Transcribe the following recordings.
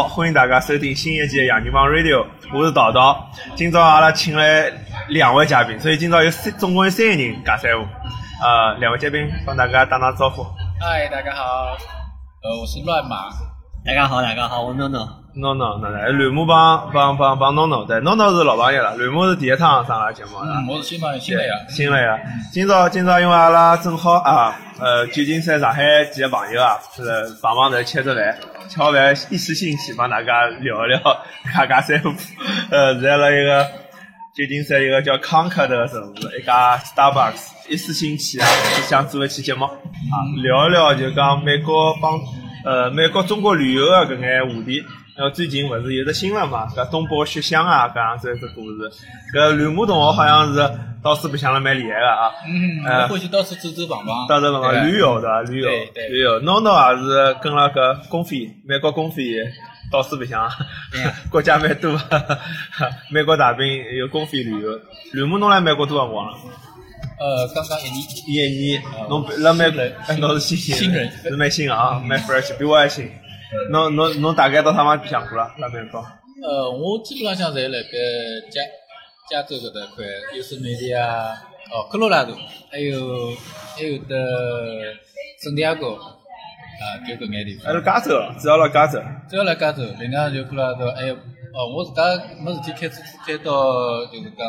好，欢迎大家收听新一季的《洋人帮 Radio》，我是叨叨。今朝阿拉请来两位嘉宾，所以今朝有三，总共有三个人讲三胡。呃，两位嘉宾帮大家打打招呼。嗨，大家好，呃，我是乱马。大家好，大家好，我 NONO。NONO，那来吕木帮帮帮帮 NONO，对，NONO 是老朋友了，吕木是第一趟上阿拉节目了。嗯，我是新朋友，新来呀。新来呀！今朝今朝因为阿拉正好啊，呃，旧金山、上海几个朋友啊，是帮忙头吃着饭，吃好饭一时兴起帮大家聊一聊家家三胡。呃，是在了一个旧金山一个叫康克的城市，一家 Starbucks，一时兴起啊，就想做一期节目啊，聊一聊就讲美国帮呃美国中国旅游的搿眼话题。然后最近勿是有只新闻嘛，搿东坡雪乡啊，搿样子一只故事。搿吕木同学好像是到处白相了蛮厉害个啊。嗯，呃我欢喜到处走走碰碰。到处碰碰旅游的旅游对对旅游。NONO 也是跟了搿公费美国公费到处白相，国家蛮多。美国大兵有公费旅游。吕木侬来美国多辰光了？呃，刚刚一年。一年，侬辣美国，哎，侬是新新人是蛮新啊，蛮 fresh，比我还新。侬侬侬大概到啥地方白相过了？辣美国？呃，我基本上向侪辣盖加加州搿搭块，优胜美地啊，哦，科罗拉多，还有还有的圣地亚哥，啊，就搿眼地还是方。加州，主要辣加州。主要辣加州，另外就科罗拉多，还有哦，我自家没事体开车子开到就是讲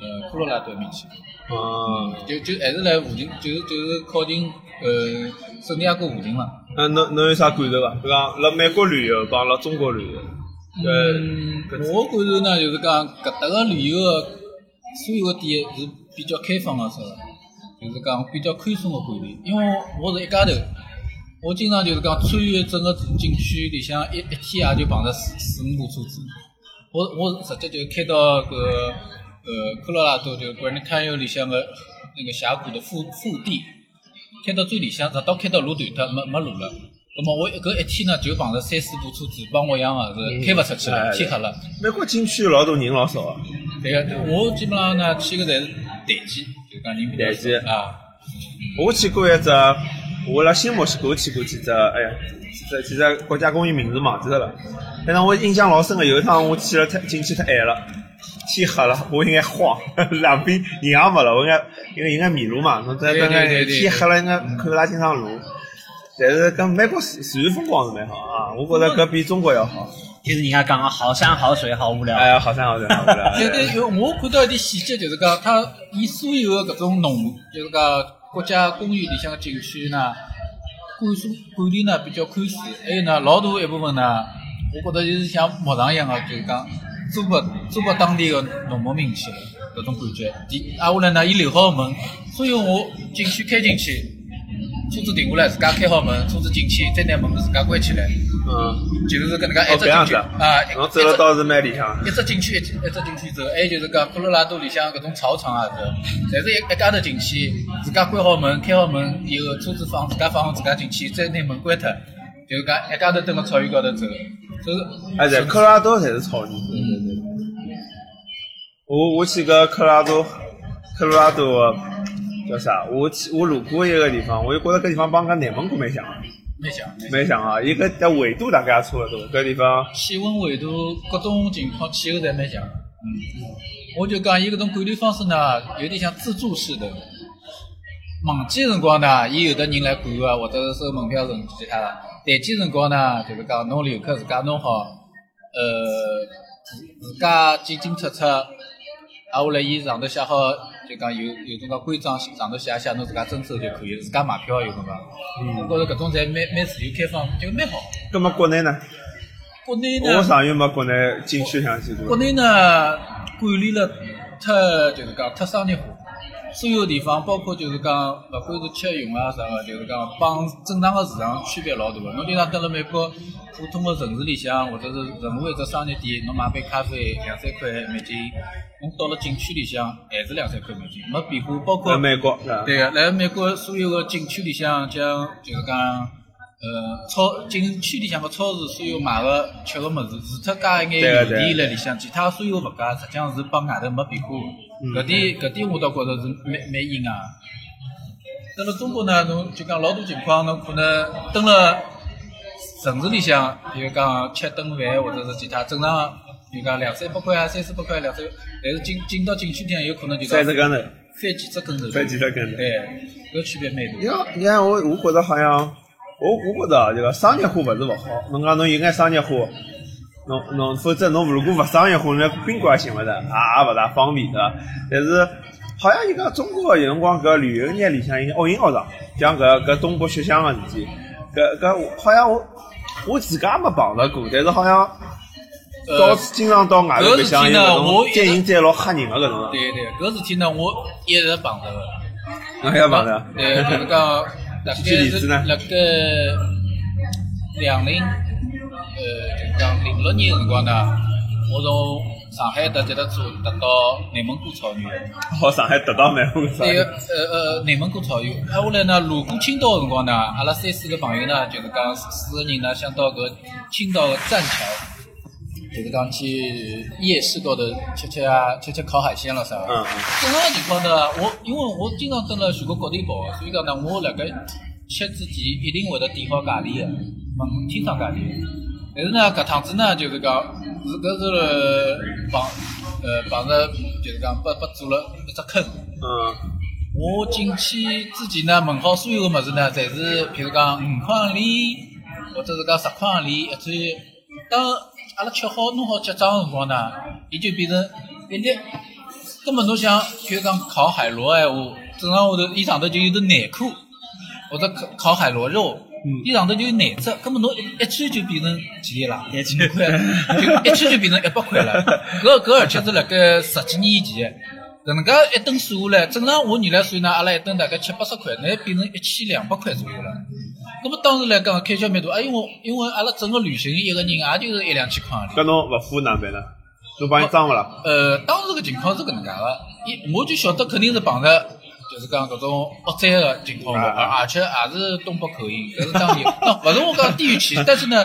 呃科罗拉多埃面去。嗯，就就还是来附近，就是就是靠近呃圣地亚哥附近嘛。那侬侬有啥感受伐？就讲辣美国旅游帮辣中国旅游，嗯，我感受呢，就是讲搿搭个旅游个所有个点是比较开放个，是伐？就是讲比较宽松个管理，因为我是一家头，我经常就是讲穿越整个景区里向一一天也就碰着四四五部车子。我我直接就开到搿呃科罗拉多就 Grand Canyon 里向个那个峡谷的腹腹地，开到最里向，直到开到路断脱，没没路了。那么我搿一天呢，就碰着三四部车子，帮我一样个是开勿出去了，嗯天黑了。美国景区老多人老少啊。对个，我基本上呢去个侪是淡季，就讲人比较淡季少啊。我去过一只，我辣新墨西哥去过几只，哎呀，几只几只国家公园名字忘记脱了。反正我印象老深个，有一趟我去了太进去太晚了，天黑了，我应该慌，两边人也没了，我应该因为应该迷路嘛，侬在对等对对对天黑了应该看不大清爽路。但是跟美国自自然风光是蛮好啊，我觉着搿比中国要好。就是人家讲个好山好水好无聊。哎呀，好山好水好无聊。对 对，有我看到一点细节，就是讲，它以所有的搿种农，就是讲国家公园里向的景区呢，管束管理呢比较宽松，还有呢老大一部分呢，我觉着就是像牧场一样的，就是讲租拨租拨当地的农牧民去了搿种感觉。第，挨下来呢，伊留好门，所以我进去开进去，车子停下来，自家开好门，车子进去，再拿门自家关起来，嗯，就是搿能介一哦，只搿样子景区啊，一侬走了倒是蛮理想。一只进去一只一只景区走，还有就是讲科罗拉多里向搿种草场啊，是，侪是一一家头进去，自家关好门，开好门以后，车子放自家放好自家进去，再拿门关脱，就是讲一家头蹲辣草原高头走，就是哎，在科罗拉多侪是草原。我我去个科罗拉多，科罗拉多叫啥？我去我路过一个地方，我就觉着搿地方帮搿内蒙古蛮像的，蛮像。蛮像啊！伊搿的纬度大概也差勿多，搿地方气温、纬度各种情况，气候侪蛮像。嗯，我就讲伊搿种管理方式呢，有点像自助式的。旺季辰光呢，伊有的人来管啊，或者是收门票什其他的。淡季辰光呢，就是讲侬游客自家弄好，呃，自自家进进出出，挨下来伊上头写好，就讲有有种个规章上头写写，侬自家遵守就可以了，自家买票有辰光。我觉着搿种侪蛮蛮自由开放，就蛮好。葛么国内呢？国内呢？我上月没国内景区想去过。国内呢管理了太就是讲太商业化，所有地方包括就是讲勿管是吃用啊啥个，就是讲帮正常个市场区别老大个。侬经常蹲辣美国普通个城市里向，或者是任何一只商业店，侬买杯咖啡两三块美金，侬到了景区里向还是两三块美金，没变化。包括在美国？对个，来美国所有个景区里向，像就是讲，呃，超景区里向个超市，所有买个吃个物事，除脱加一眼油钿辣里向，其他所有物价实际上是帮外头没变化。搿点搿点我倒觉着是蛮蛮硬啊。蹲辣中国呢，侬就讲老多情况，侬可能蹲了城市里向，比如讲吃顿饭或者是其他正常，比如讲两三百块啊，三四百块两三，但是进进到景区里向有可能就讲三只跟头，翻几只跟头，翻几只跟头。对，搿区别蛮大。你看，你看我，我觉着好像，我我觉着这个商业化勿是勿好。侬讲侬有眼商业化，侬侬否则侬如果勿商业化，那宾馆也寻勿着，也也勿大方便，对伐？但是好像就讲中国有辰光搿旅游业里向有恶行学上，像搿搿东北雪乡个事体，搿搿好像我我自家也没碰着过，但是好像到呃，经常到外头白相有搿我种电影在老吓人个搿种，对对，搿事体呢，我一直碰着个。侬还要碰着？对，就是讲，大概举例子呢是辣盖两零，呃，就是讲零六年个辰光呢，我从上海搭脚踏车得到内蒙古草原，哦，上海得到蛮多啥那？个呃呃内蒙古草原，挨下来呢，路过青岛的辰光呢，阿拉三四个朋友呢，就是讲四个人呢，想到搿青岛个栈桥。就是讲去夜市高头吃吃啊，吃吃烤海鲜了啥的。嗯嗯。正常情况呢，我因为我经常蹲辣全国各地跑，所以讲呢，我辣盖吃之前一定会得点好咖喱的，问清爽咖喱的。但是呢，搿趟子呢，就是讲是搿是碰呃碰着就是讲被被做了一只坑。嗯我进去之前呢，问好所有个物事呢，侪是譬如讲五块行钿，或者是讲十块行钿一只。当阿拉吃好弄好结账个辰光呢，伊就变成一粒。根本侬想，譬如讲烤海螺闲话，正常下头伊上头就有得内裤，或者烤烤海螺肉，伊上头就有内汁，根本侬一一穿就变成几钿啦？一千块，就一穿就变成一百块了。搿搿而且是辣盖十几年以前。搿能介一顿算下来，正常我原来算呢，阿拉一顿大概七八十块，那变成一千两百块左右了。那么当时来讲开销蛮大，啊，因为因为阿拉整个旅行一个人也就是一两千块钿。搿侬勿付哪办呢？侬帮伊装勿啦？呃，当时个情况是搿能介个，一我就晓得肯定是碰着，就是讲搿种恶灾个情况。的，而而且也是东北口音，搿是当然。那勿是我讲地域歧视，但是呢，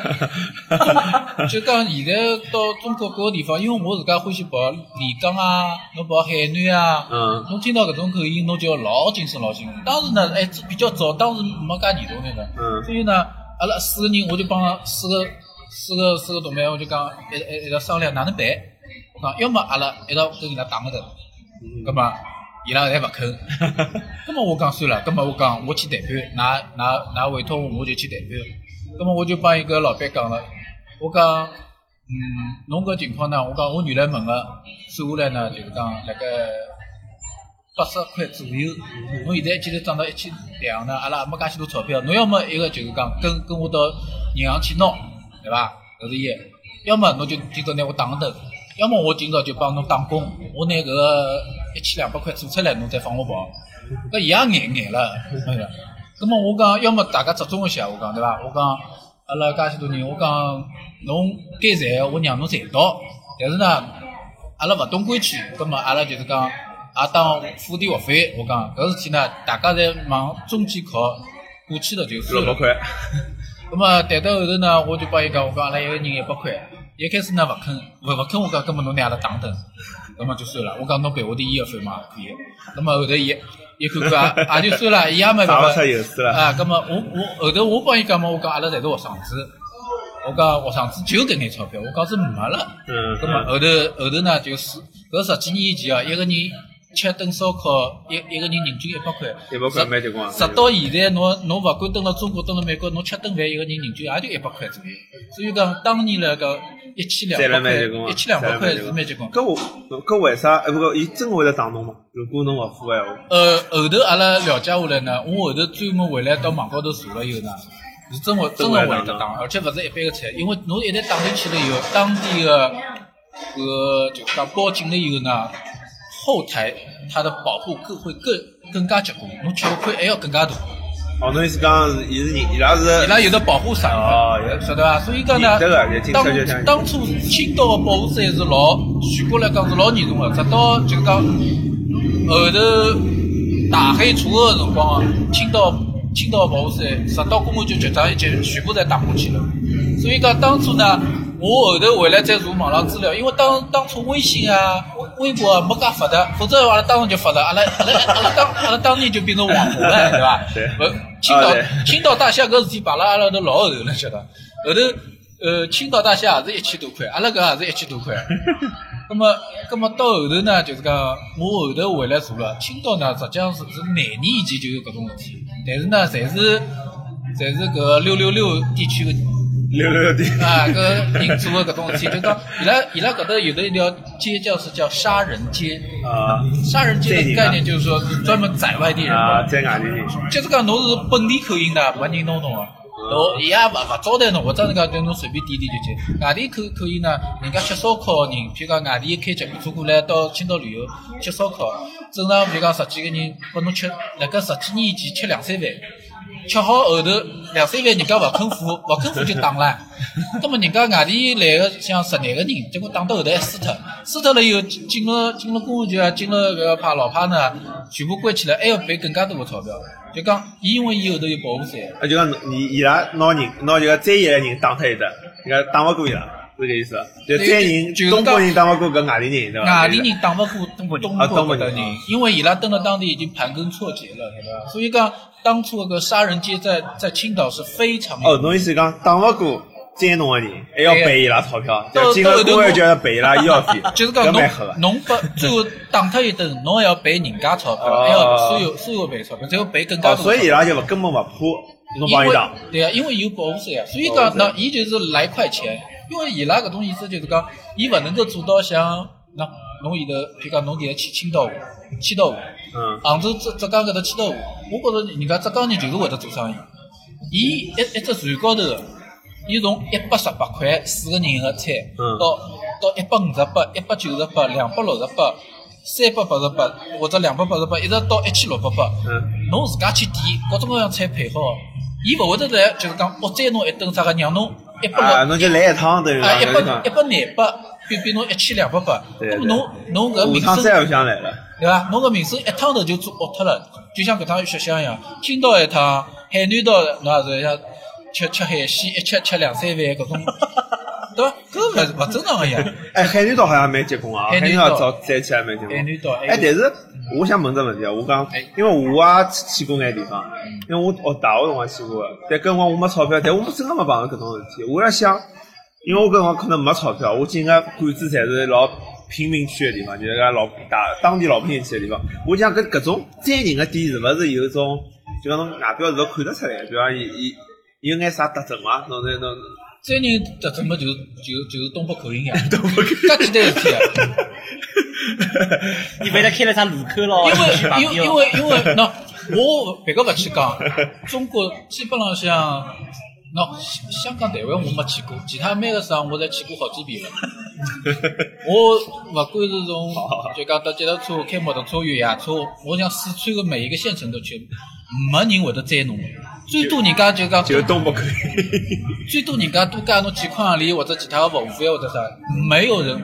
中 就讲现在到中国各个地方，因为我自家欢喜跑丽江啊，侬跑海南啊，嗯。侬听到搿种口音，侬就要老谨慎老谨慎。当时呢，还比较早，当时没介严重那个，嗯。所以呢，阿拉四个人，我就帮四个四个四个同伴，我就讲一一一道商量哪能办。我讲，要么阿拉一道跟伊拉打个头，葛么伊拉侪勿肯，葛么我讲算了，葛么我讲我去谈判，㑚㑚㑚委托我我就去谈判，葛么我就帮一个老板讲了，我讲，嗯，侬搿情况呢，我讲我原来问个算下来呢，就是讲辣盖八十块左右，侬现在既然涨到一千两呢，阿拉也没介许多钞票，侬要么一个就是讲跟跟我到银行去拿，对伐？搿是一，要么侬就今朝拿我打个头，要么我今朝就帮侬打工，我拿搿个一千两百块做出来，侬再放我跑，搿也眼眼了，哎呀，葛么我讲，要么大家折中一下，我讲对伐？我讲阿拉介许多人，我讲侬该赚个我让侬赚到，但是呢，阿拉勿懂规矩，葛么阿拉就是讲也当付点学费，我讲搿事体呢，大家侪往中间靠，过去了就算了。六百块，那么谈到后头呢，我就帮伊讲，我讲阿拉一个人一百块。一开始呢勿肯，勿勿肯，我讲根本侬拿阿拉打等，咁么就算了。我讲侬赔我点医药费嘛，可以。那么后头伊伊看看也也 就算了，伊也没办法打勿出。了。啊，那么我我后头我帮伊讲嘛，我讲阿拉侪是学生子，我讲学生子就搿眼钞票，我讲是没了。嗯那么后头后头呢，就是搿十几年以前啊，一个人吃顿烧烤，一一个人人均一百块。一百块蛮结棍啊。直到现在，侬侬勿管蹲辣中国，蹲辣美国，侬吃顿饭一个人人均也就一百块左右。所以讲，当年来讲，一千两百块一千两百块是蛮结棍。搿我搿为啥？哎，不过伊真会得打侬吗？如果侬勿付个闲话，呃，后头阿拉了解下来呢，我后头专门回来到网高头查了以后呢，是真会真的会得打，而且勿是一般个菜，因为侬一旦打进去了以后，当地个呃就讲报警了以后呢，后台它的保护更会更更加结棍，侬吃个亏还要更加大。哦，侬意思讲是伊是人，伊拉是伊拉有的保护伞哦，晓得伐？所以讲呢当当初青岛的保护伞是老，全国来讲是老严重的，直到就是讲后头大海出个辰光啊，青岛青岛的保护伞直到公安局局长已经全部侪打下去了。所以讲当初呢，我后头回来再查网上资料，因为当当初微信啊、微微博啊没介发达，否则阿拉当时就发达，阿拉阿拉阿拉当阿拉当年就变成网红了，对伐？对勿青岛 青岛大虾搿事体摆辣阿拉头老后头了，晓得。后头呃青岛大虾也是一千多块，阿拉搿也是一千多块。那么，那么到后头呢，就是讲我后头回来查了，青岛呢实际上是是廿年以前就有搿种事体，但是呢，侪是侪是搿六六六地区个六六的，啊，搿人做的搿种事体，就讲伊拉伊拉搿搭有的一条街叫是叫杀人街，啊杀人街的概念就是说专门宰外地人啊，宰，外地人，就是讲侬是本地口音的，没人弄侬个。侬伊也勿勿招待侬，或者是讲对侬随便点点就行。外地口口音呢，人家吃烧烤的人，譬如讲外地开吉普车过来到青岛旅游吃烧烤，正常譬如讲十几个人拨侬吃，辣盖十几年以前吃两三万，吃好后头两三万人家勿肯付，勿肯付就打了。那么人家外地来个像十廿个人，结果打到后头还输脱，输脱了以后进了进了公安局啊，进了搿个派老派呢，全部关起来，还要赔更加多的钞票。就讲，伊因为伊后头有保护伞。啊，就讲伊伊拉拿人拿这个专业的人打脱一顿，人家打勿过伊拉，是搿意思。就专人就是东北人打勿过搿外地人，对伐？外地人打不过东北东啊东北的人人，因为伊拉蹲了当地已经盘根错节了，对吧？所以讲，当初那个杀人街在在青岛是非常哦，侬意思讲打勿过追侬个人，还要赔伊拉钞票，就进了公安局要赔伊拉医药费，就是讲。侬侬把最后打脱一顿，侬还要赔人家钞票，哦还要所有所有赔钞票，最后赔更加哦，多。所以伊拉就根本勿怕侬因为帮伊打。对啊，因为有保护伞啊，所以讲那伊就是来块钱，因为伊拉搿种意思就是讲，伊勿能够做到像那侬现在，譬如讲侬现在去青岛湖、千岛湖。嗯，杭州、浙浙江搿搭千岛湖，我觉着人家浙江人就是会得做生意。伊一一只船高头个，伊从一百十八块四个人个餐，嗯到到一百五十八、一百九十八、两百六十八、三百八十八或者两百八十八，一直到一千六百八。嗯，侬自家去点各种各样菜配好，伊勿会得来就是讲恶宰侬一顿啥个，让侬一百啊，六侬就来一趟等于啊一，百一百廿八，比比侬一千两百八，对对那么侬侬搿下名声趟再勿想来了。对伐？侬搿名声一趟头就做恶脱了，就像搿趟雪乡一样，青岛一趟，海南岛侬也是像吃吃海鲜，一吃吃两三万搿种，对伐？搿勿勿正常个呀。哎，海南岛好像蛮结棍啊，海南岛岛早站起来蛮结棍。海南岛哎，但是我想问只问题啊，我讲哎，因为我也去过眼地方，因为我学大学辰光去过的，但搿辰光我没钞票，但我真个没碰到搿种事体。我辣想，因为我搿辰光可能没钞票，我进个馆子侪是老贫民区的地方，就是讲老大当地老百姓去的地方。我想搿搿种宰人个店是勿是有一种，就讲侬外表是勿看得出来的，比方伊伊伊有眼啥特征伐？侬侬侬。这人特征么，就就就是东北口音呀，东北口音介简单事体啊。你为了开了啥路口咯？因为因为 因为因为喏，我别个勿去讲，中国基本上像喏香香港、台湾我没去过，其他每个省我侪去过好几遍了。我勿管是从就讲搭脚踏车、开摩托车、越野车，我想四川的每一个县城都去，没人会得载侬的，最多人家就讲就是东北口音。最多人家多加侬几块行钿或者其他的服务费或者啥，没有人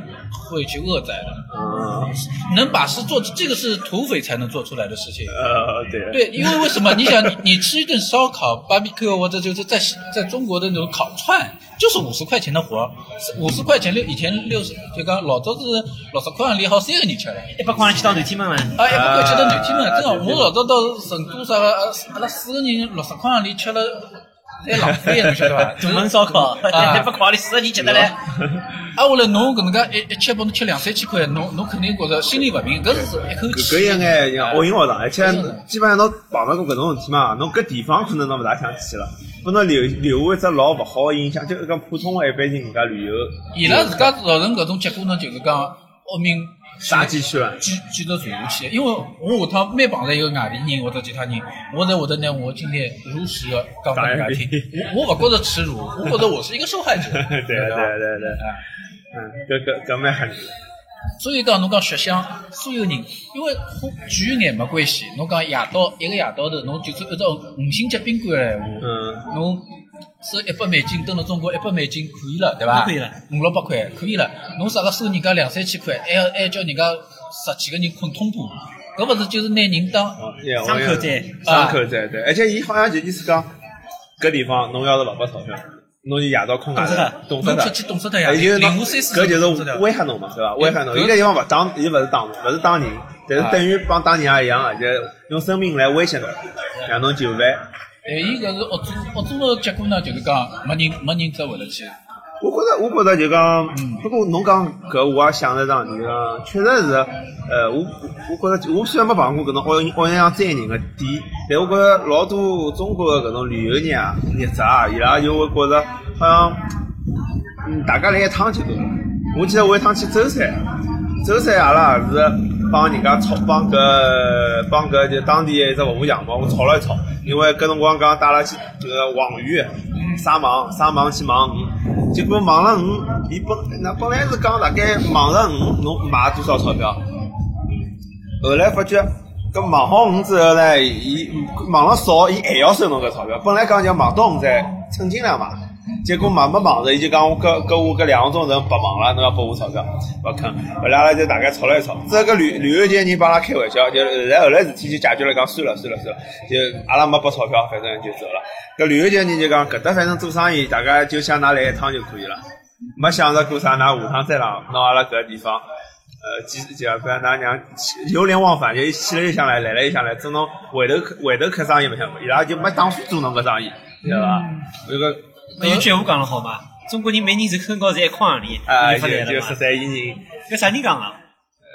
会去恶宰的。嗯，能把事做，这个是土匪才能做出来的事情。呃，对。对，因为为什么？你想，你你吃一顿烧烤、barbecue 或者就是在在中国的那种烤串，就是五十块钱的活儿，五十块钱六以前六十，就讲老早是六十块洋钿好三个人吃了。一百块去到南天门嘛。啊，一百块吃到南天门，啊真的，对我老早到成都啥个，呃阿拉四个人六十块洋钿吃了，太浪费了，侬晓得伐？大门烧烤，啊一百块里四个人吃得来。啊，后来侬搿能介一一吃，拨侬吃两三千块，侬侬肯定觉着心里勿平，搿是一口搿气。搿有眼像恶影学堂，而且基本上侬碰到过搿种事体嘛，侬搿地方可能侬勿大想去了，拨侬留留下一只老勿好个印象，就是讲普通个一般性人家旅游，伊拉自家造成搿种结果呢，就是讲恶名杀鸡取卵。继继续传下去。因为我下趟每碰着一个外地人或者其他人，我侪会得拿我今天如实的讲给人家听。我我勿觉着耻辱，我觉着我是一个受害者。对对对吧对，啊嗯，搿搿搿蛮吓人的。所以讲，侬讲雪乡所有人，因为和距远没关系。侬讲夜到一个夜到头，侬就算按照五星级宾馆的闲话，嗯，侬收一百美金，登了中国一百美金可以了，对伐？可以了，五六百块可以了。侬啥个收人家两三千块，还要还要叫人家十几个人困通铺，搿勿是就是拿人当伤口债伤口债对，而且伊好像就意思讲，搿地方侬要是勿拨钞票，侬就夜到困外头，冻死脱侬出。去冻死脱呀，也就搿就是威吓侬嘛，对伐？威吓侬，搿伊个地方勿打，伊勿是当，勿是打人，但是等于帮打人也一样个，就用生命来威胁侬，让侬就范。哎伊搿是恶作恶作的结果呢，就是讲没人没人再会得去。我觉着，我觉着就讲，不过侬讲搿，我也想着桩事体个，确实是，呃，我我觉着，我虽然没碰过搿种奥运奥运上载人个店，但我觉着老多中国个搿种旅游人啊、业者啊，伊拉就会觉着好像，嗯，大家来一趟就够了。我记得我一趟去舟山，舟山阿拉也是帮人家吵，帮搿帮搿就当地的一只服务项目，我吵了一吵，因为搿辰光讲带拉去搿个网鱼。撒网，撒网去网鱼，结果网上五，伊本那本来是讲大概网上五侬卖多少钞票，后来发觉搿网好五之后呢，伊网上少，伊还要收侬搿钞票。本来讲叫网到五再称斤两嘛，结果忙没忙着，伊就讲我搿搿我搿两个钟头白忙了，侬要拨我钞票，勿肯。后来阿拉就大概吵了一吵，这个旅旅游界人帮阿拉开玩笑，就后来后来事体就解决了，讲算了算了算了，就阿拉没拨钞票，反正就走了。搿旅游界人就讲搿搭反正做生意，大家就想㑚来一趟就可以了，没想着过啥㑚下趟再来拿阿拉搿地方，呃，几就不然㑚娘流连忘返，就去了又想来，来了又想来，做侬回头回头开生意勿想，伊拉就没打算做侬搿生意，晓得伐？搿个那有句话讲了好嘛，中国人每年人口高侪一块行钿，啊，就发就十三亿人，搿啥人讲个？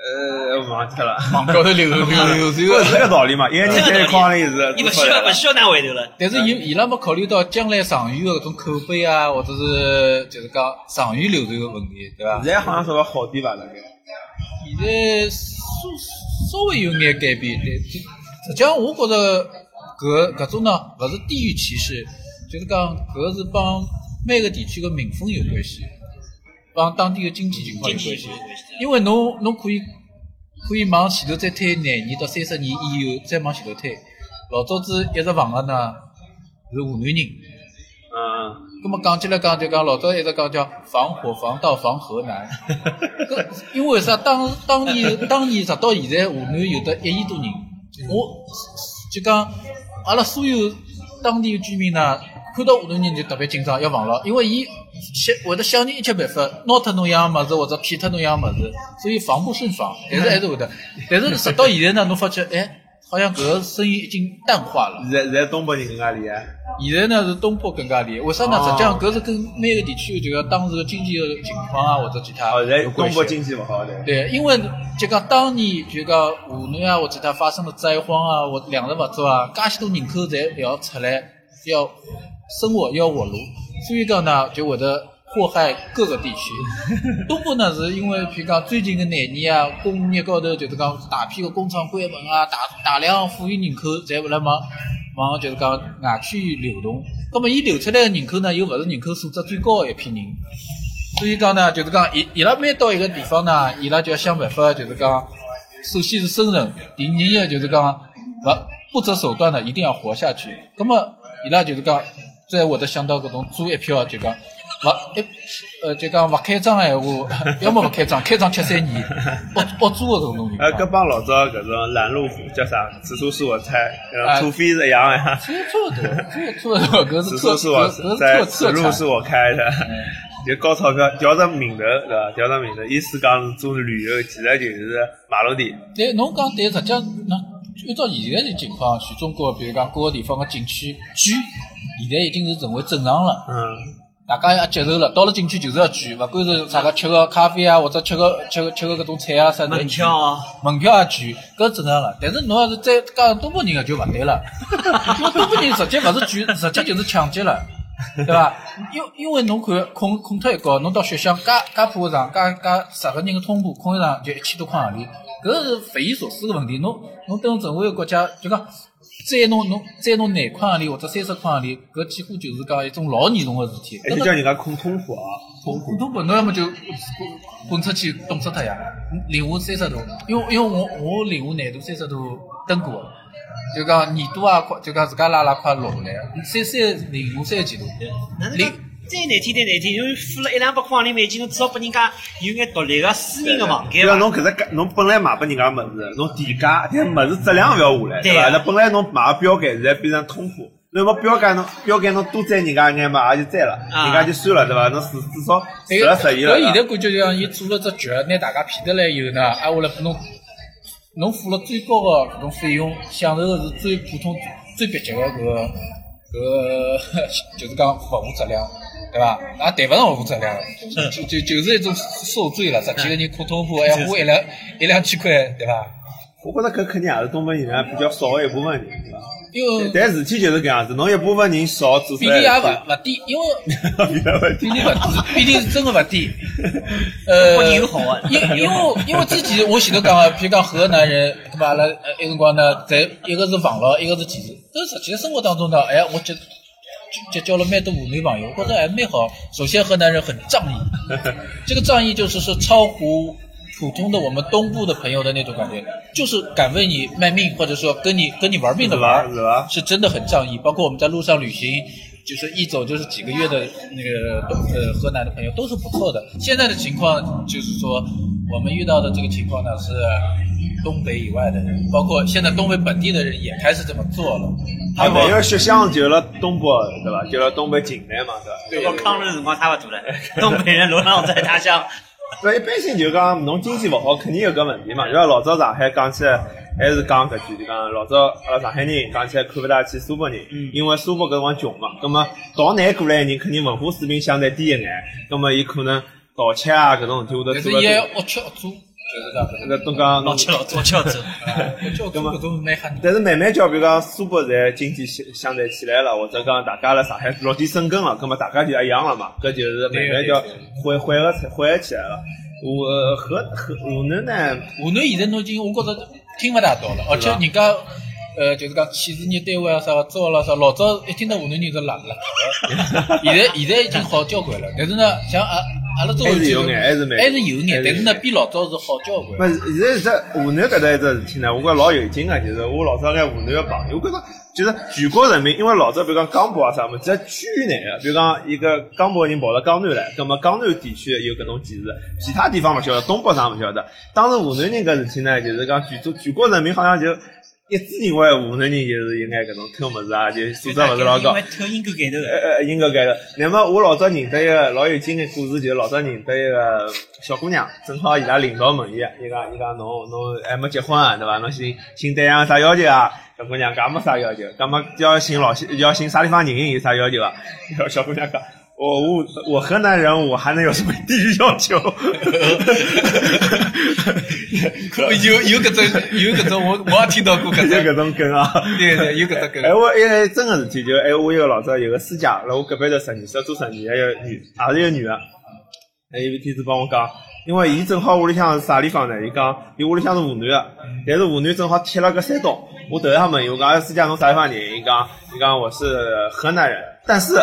呃，忘记脱了。网高头流流流这个是传个道理嘛，一个人在一筐里是伊勿需要勿需要拿回头了。但是伊伊拉没考虑到将来长远的搿种口碑啊，或者是就是讲长远流传个问题，对伐？现在好像稍微好点吧，大概。现在稍稍微有眼改变，但就实际上我觉着搿搿种呢，勿是地域歧视，就是讲搿是帮每个地区个民风有关系，帮当地的经济情况有关系。因为侬侬可以可以往前头再推廿年到三十年以后，再往前头推。老早子一直防个呢是湖南人，嗯，咁么讲起来讲就讲老早一直讲叫防火防盗防河南，搿 因为啥？当当年当年直到现在，湖南有得一亿多人，我就讲阿拉所有当地的居民呢，看到下头人就特别紧张，要防牢，因为伊想会得想尽一切办法拿脱侬样物事或者骗脱侬样物事，所以防不胜防，但是还是会得。但是直到现在呢，侬发觉哎。好像搿个声音已经淡化了。现在现在东北人更加厉害。现在呢是东北更加厉害，为啥呢？实际上搿是跟每个地区就讲当时的经济的情况啊，或者其他有关系东北。经济勿好的。对，因为就讲当年就讲湖南啊或者其他发生了灾荒啊，或粮食勿足啊，介许多人口侪要出来要生活要活路，所以讲呢就会得祸害各个地区。东部呢是因为譬如讲最近的廿年啊，工业高头就是讲大批的工厂关门啊，大大量富裕人口侪勿来往往就是讲外区流动，那么伊流出来的人口呢又勿是人口素质最高的一批人。所以讲呢，就是讲伊伊拉每到一个地方呢，伊拉就要想办法，就是讲，首先是生存，第二个就是讲不不择手段的一定要活下去。那么伊拉就是讲，再会得想到搿种租一票就讲，勿一呃就讲勿开张个闲话，要么勿开张，开张吃三年，恶恶租个搿种情呃，况。搿帮老早搿种拦路虎叫啥？此处是我猜，土匪是一样个呀。差不多，差差不多，搿是特此处是我此。路是我开的。就高钞票，吊着名头，对伐？吊着名头，意思讲是做旅游，其实就是马路地。对，侬讲对，实际上那按照现在的情况，全中国比如讲各个地方个景区聚，现在已经是成为正常了。嗯，大家也接受了，到了景区就是要聚，勿管是啥个吃个咖啡啊，或者吃个吃个吃个搿种菜啊啥的，门票啊，门票也贵，搿正常了。但是侬要是再讲东北人个就勿对了，因 为东北人直接勿是聚，直接就是抢劫了，对伐？因因为侬看空空脱一觉，侬到雪乡介介破个场，介介十个人个通铺空一场就一千多块行钿，搿是匪夷所思个问题。侬侬等任何一个国家就讲。再弄侬再弄廿块行钿或者三十块行钿，搿几乎就是讲一种老严重个事体。还就叫人家空通货啊，通铺普。通本侬要么就滚出去冻死脱呀，零下三十度，因为因为我我零下廿度三十度登过。的，就讲耳朵啊快，就讲自家拉拉快落下来，三三零下三十几度，零再难听再难听，侬付了一两百块行钿美金，侬至少拨人家有眼独立个私人个房间伐？比如侬搿只价，侬本来卖拨人家物事，侬提价，但物事质量勿要下来，对伐？那本来侬卖个标杆，现在变成通铺。那么标杆侬标杆侬多摘人家一眼嘛，也就摘了，啊人家就算了，对伐？侬至至少对实了实意了。搿现在感觉就像伊做了只局，拿大家骗得来以后呢，挨下来拨侬，侬付了最高个搿种费用，享受个是最普通、最蹩脚个搿个搿个 就是讲勿负责任，对伐？也谈勿上勿负责任，就就就是一种受罪了。十几个人苦痛苦，还花一两一两千块，对伐？我觉着搿肯定也是东北人啊比较少的一部分人，对伐？因为但事体就是搿样子，侬一部分人少比例也来勿勿低，因为 比例勿低比例勿低，比例是真个勿低。呃，友好啊因因为 因为之前我前头讲个，譬如讲河南人，对伐？阿拉呃埃辰光呢，在一个是网络，一个是技术。但实际生活当中呢，哎，我结结交了麦德五女网友，我觉着还蛮好。首先，河南人很仗义，这个仗义就是说超乎普通的我们东部的朋友的那种感觉，就是敢为你卖命，或者说跟你跟你玩命的玩？是真的很仗义。包括我们在路上旅行，就是一走就是几个月的那个东呃河南的朋友都是不错的。现在的情况就是说，我们遇到的这个情况呢是东北以外的人，包括现在东北本地的人也开始这么做了。他们他们因为血乡就辣东北，对吧？就辣东北境内嘛，对伐？和抗日辰光差勿多了，东北人流浪在他乡。对，一般性就讲侬经济勿好，肯定有个问题嘛。就像老早上海讲起来，还是讲搿句，就讲老早阿拉上海人讲起来看勿大起苏北人，因为苏北搿辰光穷嘛。葛末到南过来个人肯定文化水平相对低一眼，葛末伊可能盗窃啊搿种事体会得但是也做了多。恶吃恶做，就是这样子。那侬讲老吃老做吃做，恶吃恶做搿种蛮吓人。但是慢慢叫，比如讲苏北在经济相相对起来了，或者讲大家辣上海落地生根了，葛么大家就一样了嘛，搿就是慢慢叫缓缓个缓起来了。我呃河河湖南呢，湖南现在侬已经我觉着听勿大到了，而且人家呃就是讲企事业单位啊啥个招了啥，老早一听到湖南人是辣辣个，现在现在已经好交关了。但是呢，像阿阿拉还是有眼还是蛮还是有眼，但是呢比老早是好交关不，关。现在这湖南搿搭一只事体呢，我觉着老有劲个，就是我老早眼湖南个朋友，我觉着就是全国人民，因为老早比如讲江北啊啥么，在区域内个，比如讲一个江北人跑到江南来，葛么江南地区有搿种歧视，其他地方勿晓得，东北啥勿晓得。当时湖南人搿事体呢，就是讲全国全国人民好像就一致认为湖南人就是有眼搿种偷物事啊，就素质勿是老高偷阴沟盖头的。呃呃，英国盖头。那么我老早认得一个老有劲的故事，就是老早认得一个小姑娘，正好伊拉领导问伊，伊讲伊讲侬侬还没结婚啊，对伐？侬寻寻对象有啥要求啊？小姑娘讲没啥要求，干么要寻老要寻啥地方人有啥要求啊？小 小姑娘讲。我我我河南人，我还能有什么地域要求？有有搿种有搿种，我我也听到过搿种搿种，种梗啊！对对，有搿种梗哎，。我一个真个事体，就哎，我有个老早有个师姐，辣我隔壁头十二岁做十二，还有女，也是一个女的。哎，有一天子帮我讲，因为伊正好屋里向是啥地方呢？伊讲伊屋里向是湖南的，但是湖南正好贴了个山东。我头一下问伊，我讲哎，私家侬啥地方人？伊讲伊讲我是河南人，但是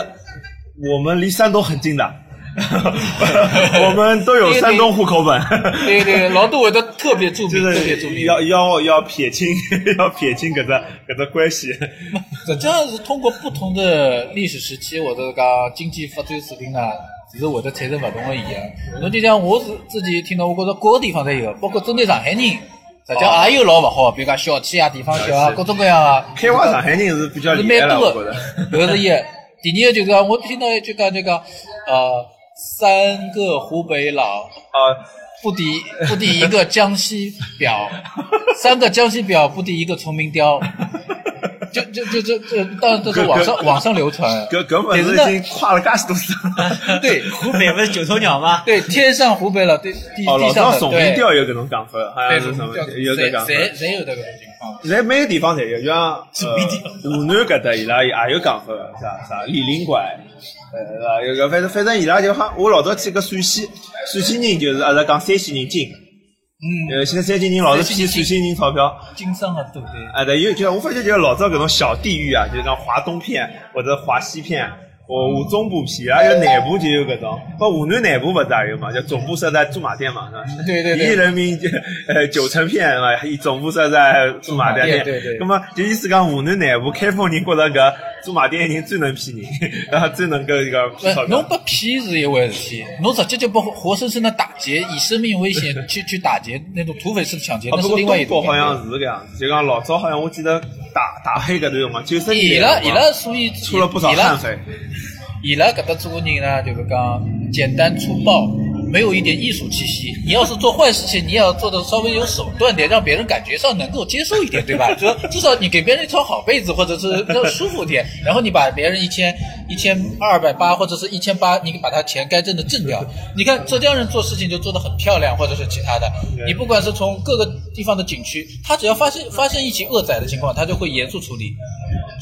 我们离山东很近的，我们都有山东户口本。对对，老多会得特别著就名，特别。要要要撇清 要撇清搿只搿只关系。实际上是通过不同的历史时期或者讲经济发展水平呢，是会得产生勿同的现象。侬就像我是自己听到，我觉着各个地方侪有，包括针对上海人，实际上也有老勿好，比如讲小气啊、地方小啊，各种各样啊。开挖上海人是比较是厉害了，蛮多我觉的得。，搿是一。第二个就是讲，我听到一句讲这个，呃，三个湖北佬啊，不敌不敌一个江西表，三个江西表不敌一个崇明雕，就就就就这，当然这是网上网上流传。搿搿本事但是已经跨了介许多次了。对湖北不是九头鸟吗？对，天上湖北了，对地哦，地上的，老早崇明对调有搿种讲法，好像对，是什么谁有搿讲法。谁谁有这个情况？现在每个地方侪有，就像呃湖南搿搭伊拉也有讲法个，啥啥李林拐，呃，是吧？有个反正反正伊拉就好，我老早去个陕西，陕西人就是阿拉讲山西人精，嗯，呃，现在山西人老是骗陕西人钞票。经商啊，对不对？哎，对，有就我发觉就是老早搿种小地域啊，就是讲华东片或者华西片，或湖中部片，还有南部就有搿种，不湖南南部勿是也有嘛，叫总部设在驻马店嘛，是吧？对对对第一人民就呃九成片是吧？以总部设在驻马店，对对对那么就意思讲湖南南部开封人觉着搿驻马店人最能骗人，然后最能够一个骗钞呃，侬票。不骗是一回事体，侬直接就不活生生的打劫，以生命危险 去去打劫那种土匪式的抢劫，哦，那是不过另外一种好像是搿样子，就讲老早好像我记得打打黑搿段辰光，九十伊年代辰光拉伊拉所以出了不少悍匪。伊拉搿搭做人呢，就是讲简单粗暴，没有一点艺术气息。你要是做坏事情，你也要做的稍微有手段点，让别人感觉上能够接受一点，对吧？就至少你给别人一床好被子，或者是要舒服点。然后你把别人一千一千二百八或者是一千八，你把他钱该挣的挣掉。你看浙江人做事情就做得很漂亮，或者是其他的。你不管是从各个地方的景区，他只要发生发生一起恶宰的情况，他就会严肃处理。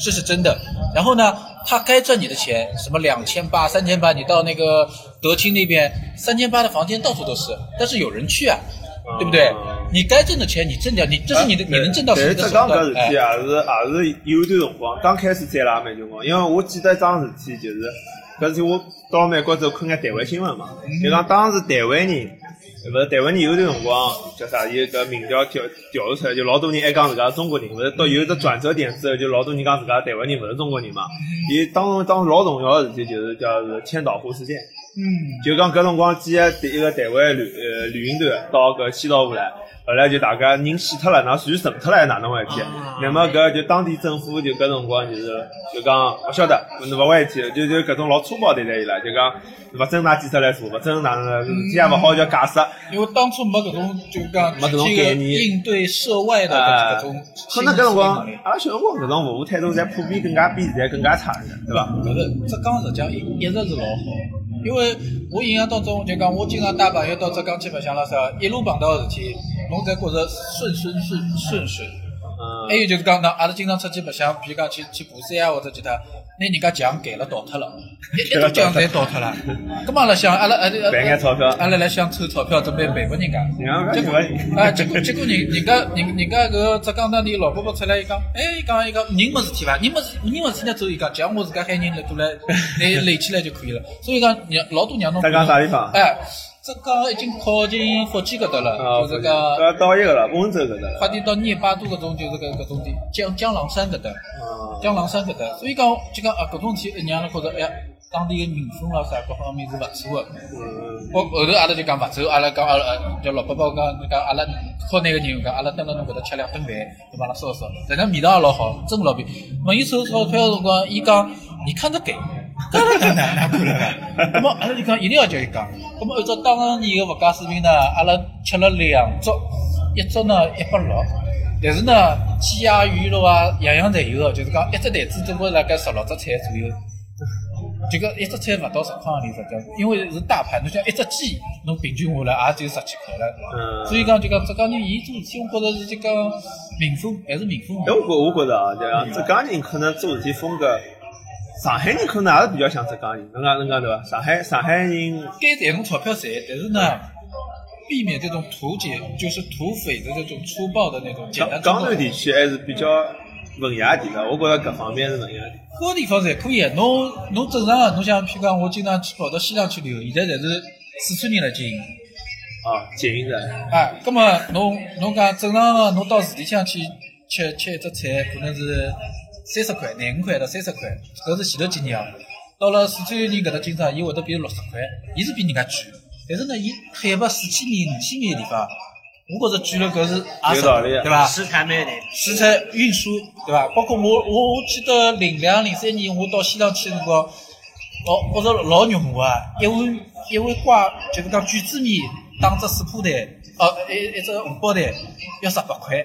这是真的。然后呢，他该赚你的钱，什么两千八、三千八，你到那个德清那边，三千八的房间到处都是，但是有人去啊，对不对？你该挣的钱你挣掉，你这是你的，你能挣到是你的手但是浙江搿段事。体哎，也是也是有段辰光，刚开始赚了也蛮结棍，因为我记得一桩事体，就是搿事体我到美国之后看眼台湾新闻嘛，就讲当时台湾人。勿是台湾人有段辰光叫啥？有个民调调调查出来，就老多人爱讲自家是中国人，勿是到有一只转折点之后，就老多人讲自家台湾人勿是中国人嘛。伊当中当时老重要的事体就是叫是千岛湖事件，嗯，就讲搿辰光几个一个台湾旅呃旅行团到搿千岛湖来，后来就大家人死脱了，然后船沉脱了，哪能回事体？那么搿就当地政府就搿辰光就是就讲勿晓得，侬勿回事体，就就搿种老粗暴对待伊拉，就讲勿准拿警察来查，勿准哪能事体也勿好叫解释。因为当初没搿种就讲没搿种概念应对涉外的哎搿种可能搿辰光阿拉小辰光搿种服务态度侪普遍更加比现在更加差对伐？搿个浙江实际上一一直是老好，因为我印象当中就讲我经常带朋友到浙江去白相了啥，一路碰到的事体，侬侪觉着顺顺顺顺顺。还嗯，有就是讲，那阿拉经常出去白相，比如讲去去爬山啊，或者其他，拿人家墙改了倒脱了，一一堵墙侪倒脱了。咁么阿拉想，阿拉阿拉赔眼钞票阿拉来想凑钞票准备赔拨人家。结果结果结果人人家人人家搿浙江当地老伯伯出来，伊讲，哎，伊讲伊讲人没事体伐？人没事人没事体呢，走伊讲，墙我自家喊人来过来来垒起来就可以了。所以讲，让老多让侬浙江啥地方哎，浙江已经靠近福建搿搭了，啊，就是讲。搿到一个了，温州搿搭了。快点到聂巴都搿种就是搿搿种地，江江郎山搿搭，嗯江郎山搿搭，所以讲就讲啊搿种体让人觉着哎呀，当地个民风啦啥各方面是勿错个。嗯，我后头阿拉就讲勿走，阿拉讲阿拉呃叫老伯伯讲讲阿拉靠那个人讲阿拉蹲辣侬搿搭吃两顿饭，对伐？阿拉烧烧，反正味道也老好，真老便宜。问伊收钞票个辰光，伊讲你看着给。当然当然，哪可能了？那么阿拉就讲一定要叫伊讲。那么按照当年个物价水平呢，阿拉吃了两桌，一桌呢一百六，但是呢鸡鸭鱼肉啊样样侪有个，就是讲一只台子总归辣盖十六只菜左右。就讲一只菜勿到十块钿，实际上，因为是大盘，侬像一只鸡，侬平均下来也就十七块了。嗯所以讲就讲浙江人伊做事体，我觉着是就讲民风还是民风哎，我觉我觉着啊，就讲浙江人可能做事体风格，上海人可能还是比较像浙江人，能讲能讲对伐？上海上海人该赚侬钞票赚，但是呢，避免这种图解，就是土匪的这种粗暴的那种简单江江南地区还是比较文雅点的，我觉着搿方面是文雅点。各个地方侪可以。侬侬正常个，侬像譬如讲，我经常去跑到西藏去旅游，现在侪是四川人来经营。啊，近的，啊，葛么侬侬讲正常个，侬到市里向去吃吃一只菜，可能是三十块、廿五块到三十块，搿是前头几年啊。到了四川人搿搭经常，伊会得变六十块，伊是比人家贵。但是呢，伊海拔四千米、五千米个地方，我觉着贵了搿是也有道理对伐？食材蛮难。食材运输，对伐？包括我，我我记得零两零三年我到西藏去的辰光，哦，觉着老肉麻啊！一碗一碗瓜就是讲卷子面打只水铺蛋，哦，一一只红包蛋要十八块。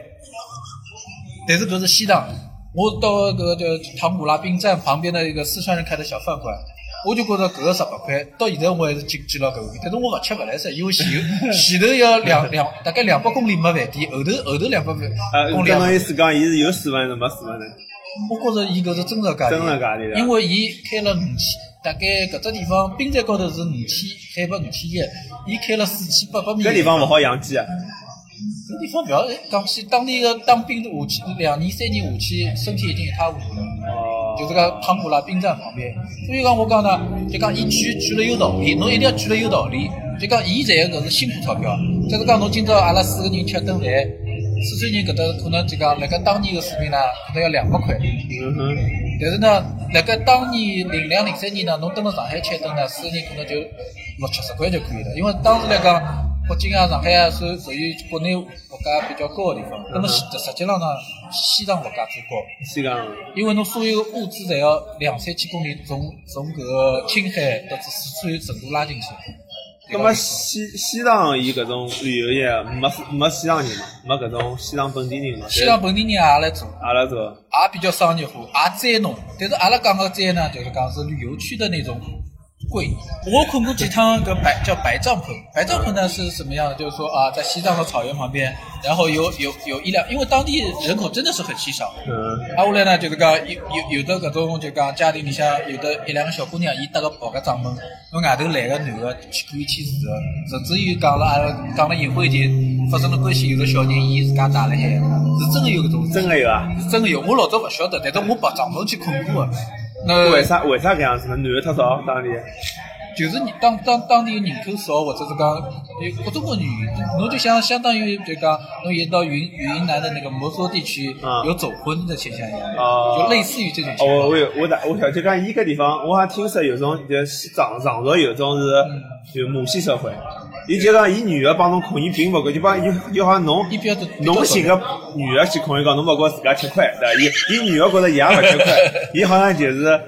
但是搿是西藏，我到搿个叫唐古拉兵站旁边的一个四川人开的小饭馆。我就觉着搿个十八块，到现在我还是记记牢搿个，但是我勿吃勿来塞，因为前头 前头要两两大概两百公里没饭店，后头后头两百呃，公里跟侬意思讲，伊是有水分是没水分的？我觉着伊搿是真实价钿，真实价钿的因为伊开了五千，大概搿只地方冰山高头是五千，海拔五千一，伊开了四千八百米。搿地方勿好养鸡啊。搿地方勿要讲起，当地个当兵的下去两年三年下去，身体已经一塌糊涂了。哦，就是讲汤古拉兵站旁边，所以讲我讲呢，就讲伊举举了有道理，侬一定要举了有道理。就讲伊赚个搿是辛苦钞票，就是讲侬今朝阿拉四个人吃顿饭，四川人搿搭可能就讲辣盖当年个水平呢，可能要两百块。嗯哼，但是呢，辣盖当年零两零三年呢，侬蹲辣上海吃一顿呢，四个人可能就六七十块就可以了。因为当时来讲，北京啊、上海啊，属属于国内物价比较高的地方。那么实实际上呢，西藏物价最高，西藏，因为侬所有物资侪要两三千公里从从搿个青海到至四川成都拉进去，那么西西藏伊搿种旅游业没没西藏人嘛，没搿种西藏本地人嘛，西藏本地人也来做，也来做。也比较商业化，也栽农。但是阿拉讲个栽呢，就是讲是旅游区的那种贵。我困过几趟个白叫白帐篷，白帐篷呢是什么样的？就是说啊，在西藏的草原旁边，然后有有有一辆，因为当地人口真的是很稀少。嗯啊，后来呢，就是讲有有有的搿种就讲家庭里向有的一两个小姑娘，伊搭个跑个帐篷，从外头来个男的去可以去住个，甚至于讲了啊讲了隐晦一点，发生了关系，有的小人伊自家带了海，是真的有搿种，真的有啊？是真的有。我老早勿晓得，但是我白帐篷去困过个。那为啥为啥搿样子呢？男的太少，当地就是你当当当地人口少，或者是讲有各种各原因，侬就想相当于就讲侬也到云云南的那个摩梭地区啊有走婚的现象一样，啊就类似于这种哦，情况。哦我有我大我晓得，就讲伊搿地方，我还听说有种就西藏藏族有种是就母系社会，伊就讲伊女儿帮侬困，伊并勿管，就帮就就好像侬侬寻个女儿去困一觉，侬勿觉自家吃亏，对伐？伊伊女儿觉着伊也勿吃亏，伊好像就是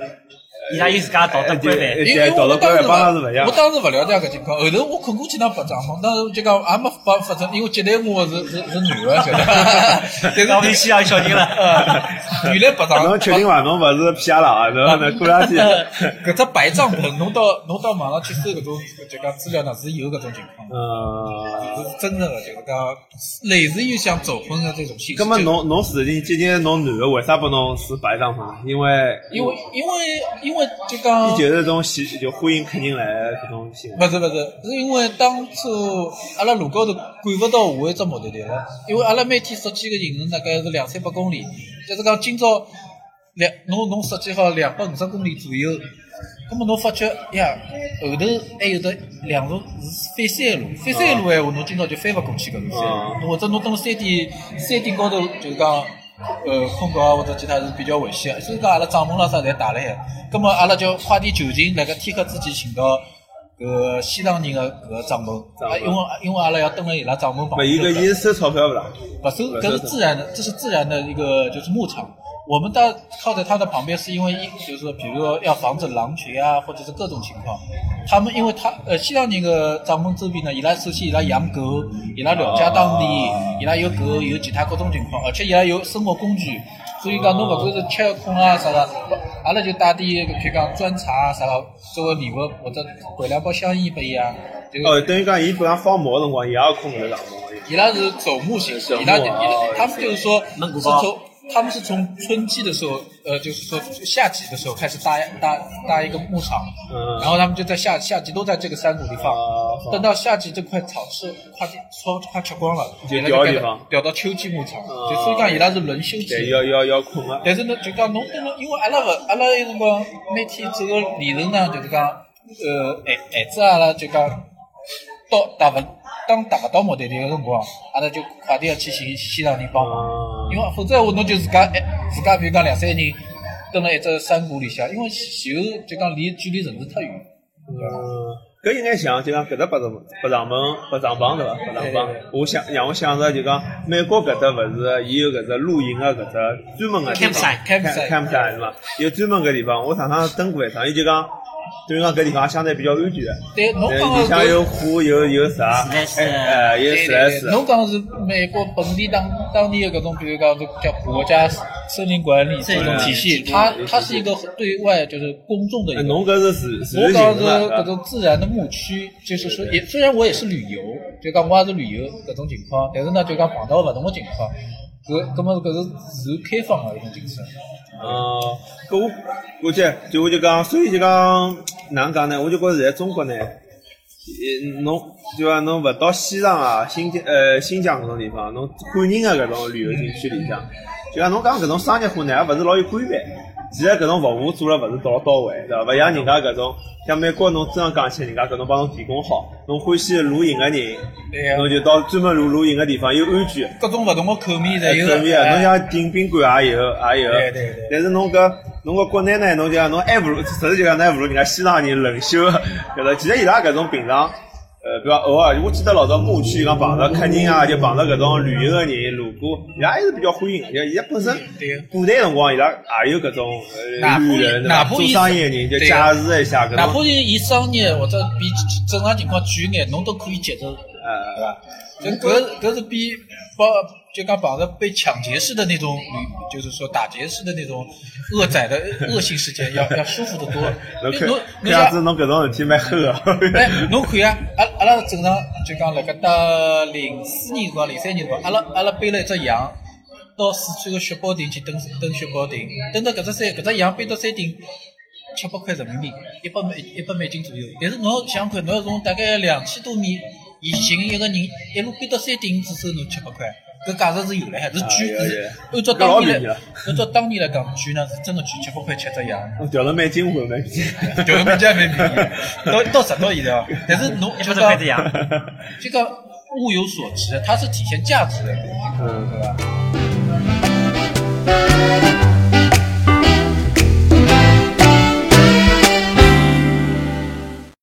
伊拉有自家道德规范。对因为我当时观帮他是勿一样我。当时勿了解搿情况，后头我困过去趟白帐篷，当时就讲也没发发生，因为接待我是是是男的，晓得吧？但是到西洋小人了，呃 原来白帐侬确定伐？侬勿是皮亚郎啊？然后呢，过两天，搿只白帐篷，侬到侬到网上去搜搿种就讲资料呢，是有搿种情况的。嗯，是真的，就是讲类似于像走婚的这种形式。葛么侬侬住进接近侬男的，为啥不侬是白帐篷呢？因为因为因为因为就讲伊就是种喜就欢迎客人来搿种心态。不是不是，是因为当初阿拉路高头赶勿到下一只目的地了，因为阿拉每天设计个行程大概是两三百公里，就是讲今朝两侬侬设计好两百五十公里左右，那么侬发觉呀后头还有得两路是翻山路，翻山路闲话侬今朝就翻勿过去搿条山或者侬登山顶山顶高头就是讲。呃，困觉啊或者其他是比较危险的，所以讲阿拉帐篷啦啥侪带了海，葛么阿拉就花点酒精，辣盖天黑之前寻到搿西藏人的搿个帐篷，啊，因为因为阿拉要蹲辣伊拉帐篷旁边，伊边的。搿伊是收钞票勿啦？勿收，搿是自然的，这是自然的一个就是牧场。我们到靠在它的旁边，是因为一就是说，比如说要防止狼群啊，或者是各种情况。他们因为他呃西藏人的帐篷周边呢，伊拉首先伊拉养狗，伊拉了解当地，伊拉有狗，有其他各种情况，而且伊拉有生活工具。所以讲，侬勿管是吃困啊啥个，阿拉就带点譬如讲砖茶啊啥个作为礼物，或者掼两包香烟拨伊啊。这个哦，等于讲伊本来放牧的辰光，也要困搿个帐篷。伊拉是走牧形式，伊拉伊拉哦他们就是说蒙古包是从他们是从春季的时候，呃，就是说夏季的时候开始搭搭搭一个牧场，嗯然后他们就在夏夏季都在这个山谷里放，等到夏季这块草是快点烧快吃光了，就调地方调到秋季牧场，啊就所以讲伊拉是轮休对，制。要要要困个。但是呢，就讲侬因为阿拉勿，阿拉有辰光每天走个里程呢，就是讲，呃，孩孩子阿拉就讲到达勿当达勿到目的地个辰光，阿拉就快点要去寻西藏人帮忙，啊因为否则闲话侬就自家哎自家比如讲两三个人蹲辣一只山谷里向，因为前后就讲离距离城市太远。嗯，搿应该像就讲搿只白帐白帐篷白帐篷对伐？白帐篷对，我想让我想着就讲美国搿搭勿是伊有搿只露营个搿只专门个地方 Campsite Campsite campsite 是伐？有专门个地方，我常常登过一趟，伊就讲，等于讲搿地方相对比较安全的。对，侬呃讲个里向有湖，有有啥哎哎，有对自来水对对，。侬讲的是美国本地当当地的搿种，比如讲是叫国家森林管理这种体系，它它是一个对外就是公众的一个。哎侬搿是自自然我讲是搿种自然的牧区，就是说也虽然我也是旅游，就讲我也是旅游搿种情况，但是呢就讲碰到勿同的情况，搿搿么搿是自然开放个一种景区。嗯，搿我估计就我就讲，所以就讲哪能讲呢？我就觉着现在中国呢，呃，侬就讲侬勿到西藏啊、新疆呃新疆搿种地方，侬汉人个搿种旅游景区里向，就讲侬讲搿种商业化呢，也勿是老有规范。其实搿种服务做了勿是到到位，对伐？勿像人家搿种，像美国侬真样讲起来，人家搿种帮侬提供好，侬欢喜露营个人，侬就到专门露露营个地方，又安全。各种勿同的口味侪有。口味啊，哎侬像订宾馆也有，也有。对对对但是侬搿侬搿国内呢，侬就讲侬还不如，实际就讲侬还不如人家西藏人冷修搿个。其实伊拉搿种平常，呃，比如偶尔，我记得老早牧区讲碰到客人啊，就碰到搿种旅游个人路过，伊拉还是比较欢迎个。就伊拉本身对古代辰光，伊拉也有搿种呃旅人？做哪怕伊生意个人就对解释一下哪怕是伊商业或者比正常情况贵眼，侬都可以接受，对呃吧？就搿搿是比包就讲碰着被抢劫式的那种旅，就是说打劫式的那种恶宰的恶性事件要要舒服得多。侬看侬看样子侬搿种事体蛮黑个。哎，侬看啊，阿阿拉正常就讲辣搿搭零四年辰光、零三年辰光，阿拉阿拉背了一只羊到四川个雪宝亭去登登雪宝亭，登到搿只山搿只羊背到山顶，七百块人民币，一百美一百美金左右。但是侬想看，侬要从大概两千多米以寻一个人一路背到山顶，只收侬七百块。搿价值是有了，还是啊贵，按照当年来按照当年来讲，贵呢是真的贵，七百块吃只羊。调了蛮精魂蛮便宜。调了蛮惊蛮便宜，到到十到现在啊，但是侬就一百只羊，这个物有所值，它是体现价值的，嗯对吧？